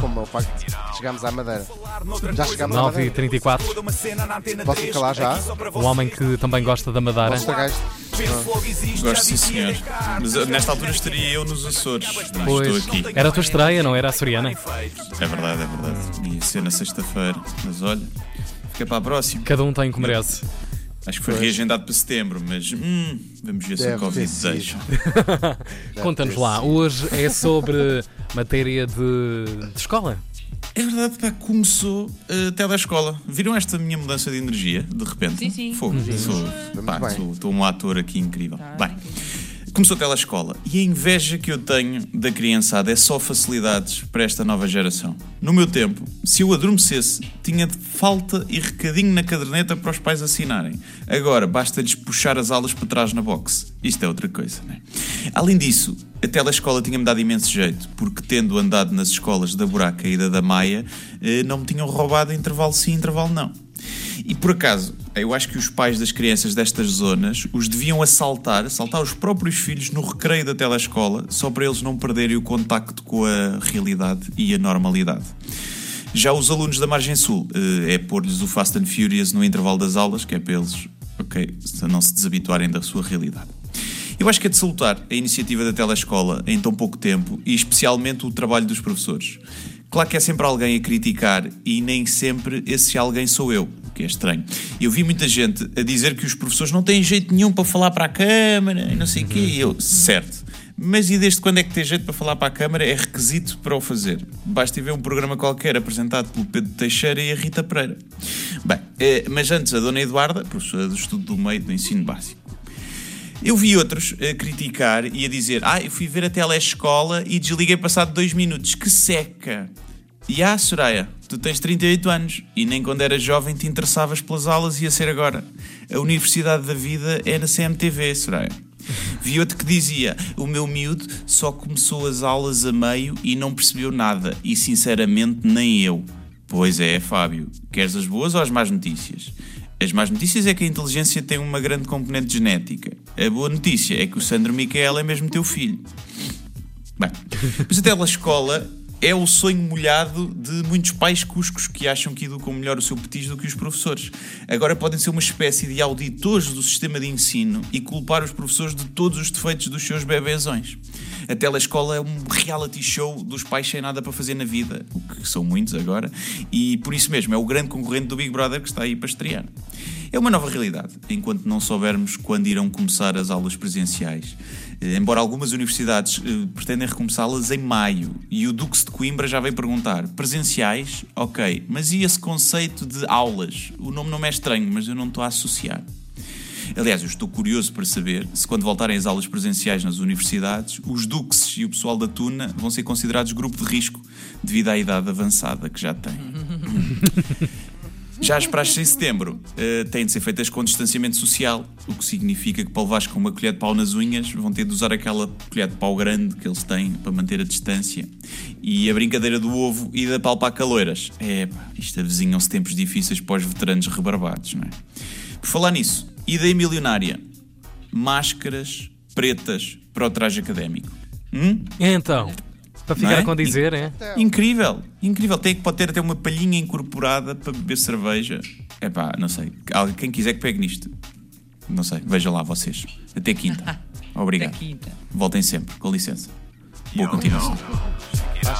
Como o facto de chegarmos à Madeira. Já chegámos à 9 e Madeira. 34 Posso me calar já? Um homem que também gosta da Madeira. Posso estragar isto? Gosto sim, senhor. Mas uh, nesta altura estaria eu nos Açores. Não Pois, estou aqui. era a tua estreia, não era a Soriana? É verdade, é verdade. Ia ser na sexta-feira. Mas olha, fica para a próxima. Cada um tem que merece. Acho que foi reagendado para setembro, mas hum, vamos ver se o Covid deixa. Conta-nos lá, sido. hoje é sobre matéria de, de escola. É verdade, pá, começou a telescola. Viram esta minha mudança de energia, de repente? Sim, sim. Fogo. Sou, pá, sou, estou um ator aqui incrível. Tá bem, começou a telescola e a inveja que eu tenho da criançada é só facilidades para esta nova geração. No meu tempo, se eu adormecesse, tinha de falta e recadinho na caderneta para os pais assinarem. Agora, basta-lhes puxar as aulas para trás na box. Isto é outra coisa, não é? Além disso, a telescola tinha-me dado imenso jeito, porque tendo andado nas escolas da Buraca e da da Maia, eh, não me tinham roubado intervalo sim, intervalo não. E por acaso, eu acho que os pais das crianças destas zonas os deviam assaltar, assaltar os próprios filhos no recreio da telescola, só para eles não perderem o contacto com a realidade e a normalidade. Já os alunos da Margem Sul, eh, é pôr-lhes o Fast and Furious no intervalo das aulas, que é para eles, ok, não se desabituarem da sua realidade. Eu acho que é de salutar a iniciativa da telescola em tão pouco tempo e especialmente o trabalho dos professores. Claro que é sempre alguém a criticar e nem sempre esse alguém sou eu, que é estranho. Eu vi muita gente a dizer que os professores não têm jeito nenhum para falar para a câmara e não sei o quê. E eu, certo. Mas e desde quando é que tem jeito para falar para a câmara é requisito para o fazer? Basta ver um programa qualquer apresentado pelo Pedro Teixeira e a Rita Pereira. Bem, eh, mas antes a Dona Eduarda, professora do estudo do meio do ensino básico. Eu vi outros a criticar e a dizer: Ah, eu fui ver a telescola e desliguei passado dois minutos. Que seca! E ah, Soraya, tu tens 38 anos e nem quando eras jovem te interessavas pelas aulas e ia ser agora. A Universidade da Vida é na CMTV, Soraya. Vi outro que dizia: O meu miúdo só começou as aulas a meio e não percebeu nada, e sinceramente nem eu. Pois é, Fábio, queres as boas ou as más notícias? As más notícias é que a inteligência tem uma grande componente genética. A boa notícia é que o Sandro Micael é mesmo teu filho. Bem, mas a telescola é o sonho molhado de muitos pais cuscos que acham que educam melhor o seu petis do que os professores. Agora podem ser uma espécie de auditores do sistema de ensino e culpar os professores de todos os defeitos dos seus bebezões. A telescola é um reality show dos pais sem nada para fazer na vida, o que são muitos agora, e por isso mesmo é o grande concorrente do Big Brother que está aí para estrear. É uma nova realidade, enquanto não soubermos quando irão começar as aulas presenciais. Eh, Embora algumas universidades eh, pretendem recomeçá-las em maio, e o Dux de Coimbra já veio perguntar: presenciais? Ok, mas e esse conceito de aulas? O nome não é estranho, mas eu não estou a associar. Aliás, eu estou curioso para saber se, quando voltarem as aulas presenciais nas universidades, os duques e o pessoal da Tuna vão ser considerados grupo de risco devido à idade avançada que já têm. Já as praxes em setembro eh, têm de ser feitas com distanciamento social, o que significa que para levares com uma colher de pau nas unhas vão ter de usar aquela colher de pau grande que eles têm para manter a distância. E a brincadeira do ovo e da palpar caloiras. É, pá, isto avizinham-se tempos difíceis para os veteranos rebarbados, não é? Por falar nisso, ideia milionária: máscaras pretas para o traje académico. Hum? Então, para ficar é? a condizer, é? Incrível, incrível. Tem que pode ter até uma palhinha incorporada para beber cerveja. É pá, não sei. Alguém- Quem quiser que pegue nisto. Não sei, vejam lá vocês. Até quinta. Obrigado. Até quinta. Voltem sempre, com licença. Boa continuação.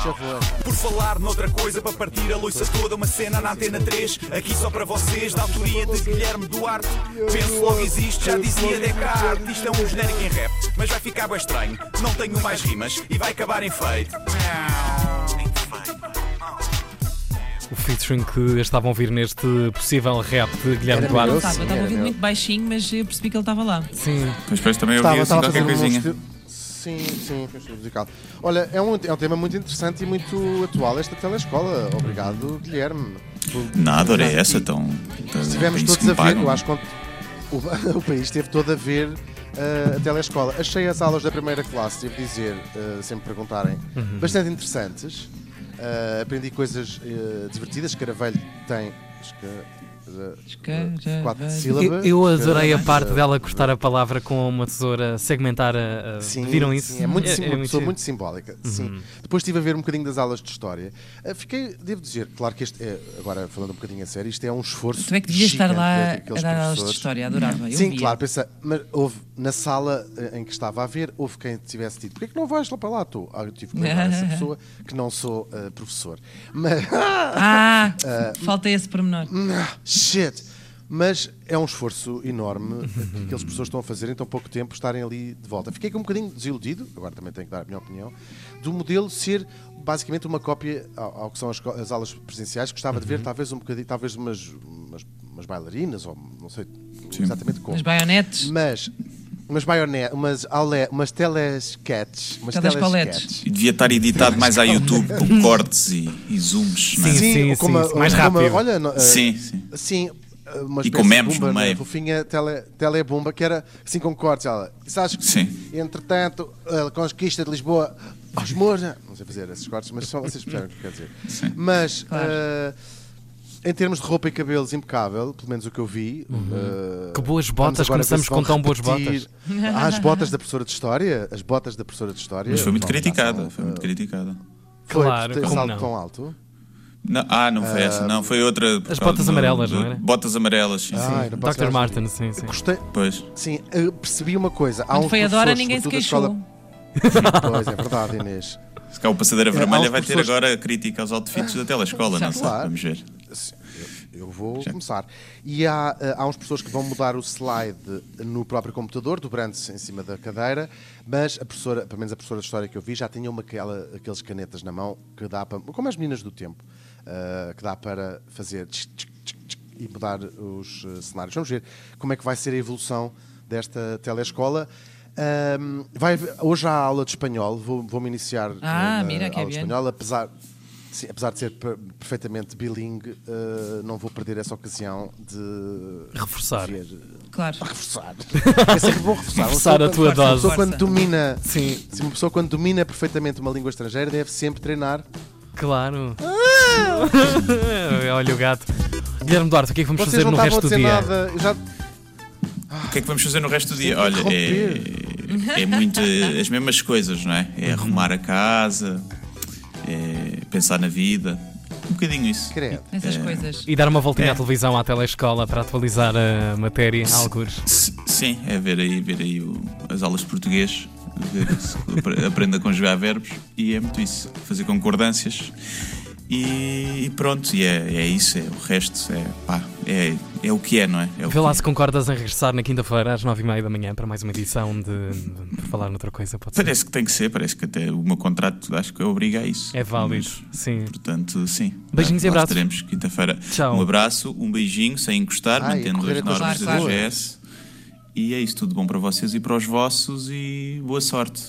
Favor. Por falar noutra coisa, para partir a loiça toda, uma cena na antena 3, aqui só para vocês, da autoria de Guilherme Duarte. Penso logo existe, já dizia Descartes. Isto é um genérico em rap, mas vai ficar bem estranho. Não tenho mais rimas e vai acabar em feito. O featuring que estavam a ouvir neste possível rap de Guilherme Duarte. Estava, estava a ouvir muito baixinho, mas eu percebi que ele estava lá. Sim. Mas depois também ouvi assim qualquer um coisinha. Sim, sim, foi um estilo musical. Olha, é um, é um tema muito interessante e muito atual esta telescola. Obrigado, Guilherme. por- Nada, ora é por- essa, então. Estivemos é todos a ver, eu acho que o, o país esteve todo a ver uh, a telescola. Achei as aulas da primeira classe, devo dizer, uh, sempre perguntarem, bastante interessantes. Uh, aprendi coisas uh, divertidas. Caravelho tem. Esca- eh. Quatro Eu, sílabas. eu adorei a parte dela cortar a palavra com uma tesoura, segmentar a. Sim, viram isso? sim, é muito, sim, uma pessoa giro. muito simbólica. Sim. Depois estive a ver um bocadinho das aulas de história. Ah, Fiquei, devo dizer, claro que este é, agora falando um bocadinho a sério, isto é um esforço. Tu é que devias estar lá a dar aulas de história, adorava. Eu Sim, via. claro, pensa, mas houve na sala eh, em que estava a ver, houve quem tivesse dito: porquê que não vais lá para lá? Tu? Ah, eu tive que lembrar essa pessoa que não sou eh, professor. Mas. Ah, falta esse pormenor. Shit! Mas é um esforço enorme que aqueles pessoas estão a fazer em tão pouco tempo estarem ali de volta. Fiquei com um bocadinho desiludido, agora também tenho que dar a minha opinião, do modelo ser basicamente uma cópia ao, ao que são as, as aulas presenciais. Gostava de ver talvez um bocadinho, talvez umas, umas, umas bailarinas, ou não sei exatamente como. As baionetes. Mas umas baionetes, umas, aule, umas telesketches, umas telesketches. E devia estar editado mais a YouTube com cortes e, e zooms. é? Sim, sim, sim, mais rápido. olha, eh, Sim, sim. Sim, uma E espécie com memes de bomba no na meio. fofinha tele, telebomba que era assim com cortes. Ela, sabes que, Sim. entretanto, a conquista de Lisboa aos Mouros, não sei fazer esses cortes, mas só vocês percebem o que quer dizer. Mas, Claro. eh, em termos de roupa e cabelos, impecável, pelo menos o que eu vi. eh, Uhum. Que boas botas, começamos com tão boas repetir. Ah, as botas da professora de História, as botas da professora de História. Mas foi muito Bom, criticada. Foi muito criticada. eh, foi Claro, ter como salto não? tão alto. Não, ah, não foi essa, não. Foi outra. As botas do- amarelas, do- não era? Botas amarelas, sim. Ah, sim. Dr. Martin, sim, sim. Gostei, Pois. Sim, eu percebi uma coisa. Há Quando uns foi a Dora, ninguém se queixou. escola- Pois, é verdade, Inês. Se cá o Passadeira há Vermelha vai ter professores- agora a crítica aos outfits da telescola, não sei? Claro. Vamos ver. Eu, eu vou começar. E há, eh, há uns professores que vão mudar o slide no próprio computador, dobrando-se em cima da cadeira, mas a professora, pelo menos a professora de história que eu vi, já tinha uma, aquela, aqueles canetas na mão que dá para, como as meninas do tempo, eh, que dá para fazer tch, tch, tch, tch, e mudar os eh, cenários. Vamos ver como é que vai ser a evolução desta telescola. Ahm, vai, hoje há aula de espanhol, vou- vou-me iniciar Ah, na mira, que aula de bien. espanhol, apesar, sim, apesar de ser per- perfeitamente bilingue, eh, não vou perder essa ocasião de Reforçar. ver- Claro. reforçar. É sempre bom reforçar. Reforçar a tua quando- Uma pessoa dose. quando domina, Sim. se uma pessoa quando domina perfeitamente uma língua estrangeira deve sempre treinar. Claro. Olha o gato. Guilherme Duarte, o que é que vamos Vocês fazer não no estavam a resto do dizer dia? nada. eu já- O que é que vamos fazer no resto do dia? Sim, Olha, é, é muito as mesmas coisas, não é? É arrumar a casa, é pensar na vida. Um bocadinho isso. Credo. Essas coisas. E dar uma voltinha É. à televisão, à telescola, para atualizar a matéria, alguns. S- Sim, é ver aí, ver aí o- as aulas de português, ver se apre- aprende a conjugar verbos e é muito isso. Fazer concordâncias e, e pronto, e é, é isso, é o resto, é pá, é, é o que é, não é? é Vê lá é. se concordas em regressar na quinta-feira às nove e meia da manhã para mais uma edição de, de- falar noutra coisa. Pode ser. Parece que tem que ser, parece que até o meu contrato acho que obriga a isso. É válido, Mas, sim. portanto, sim. Beijinhos e Nós abraços. estaremos quinta-feira. Tchau. Um abraço, um beijinho, sem encostar, Ai, mantendo as normas da. DGS. E é isso, tudo bom para vocês e para os vossos e boa sorte.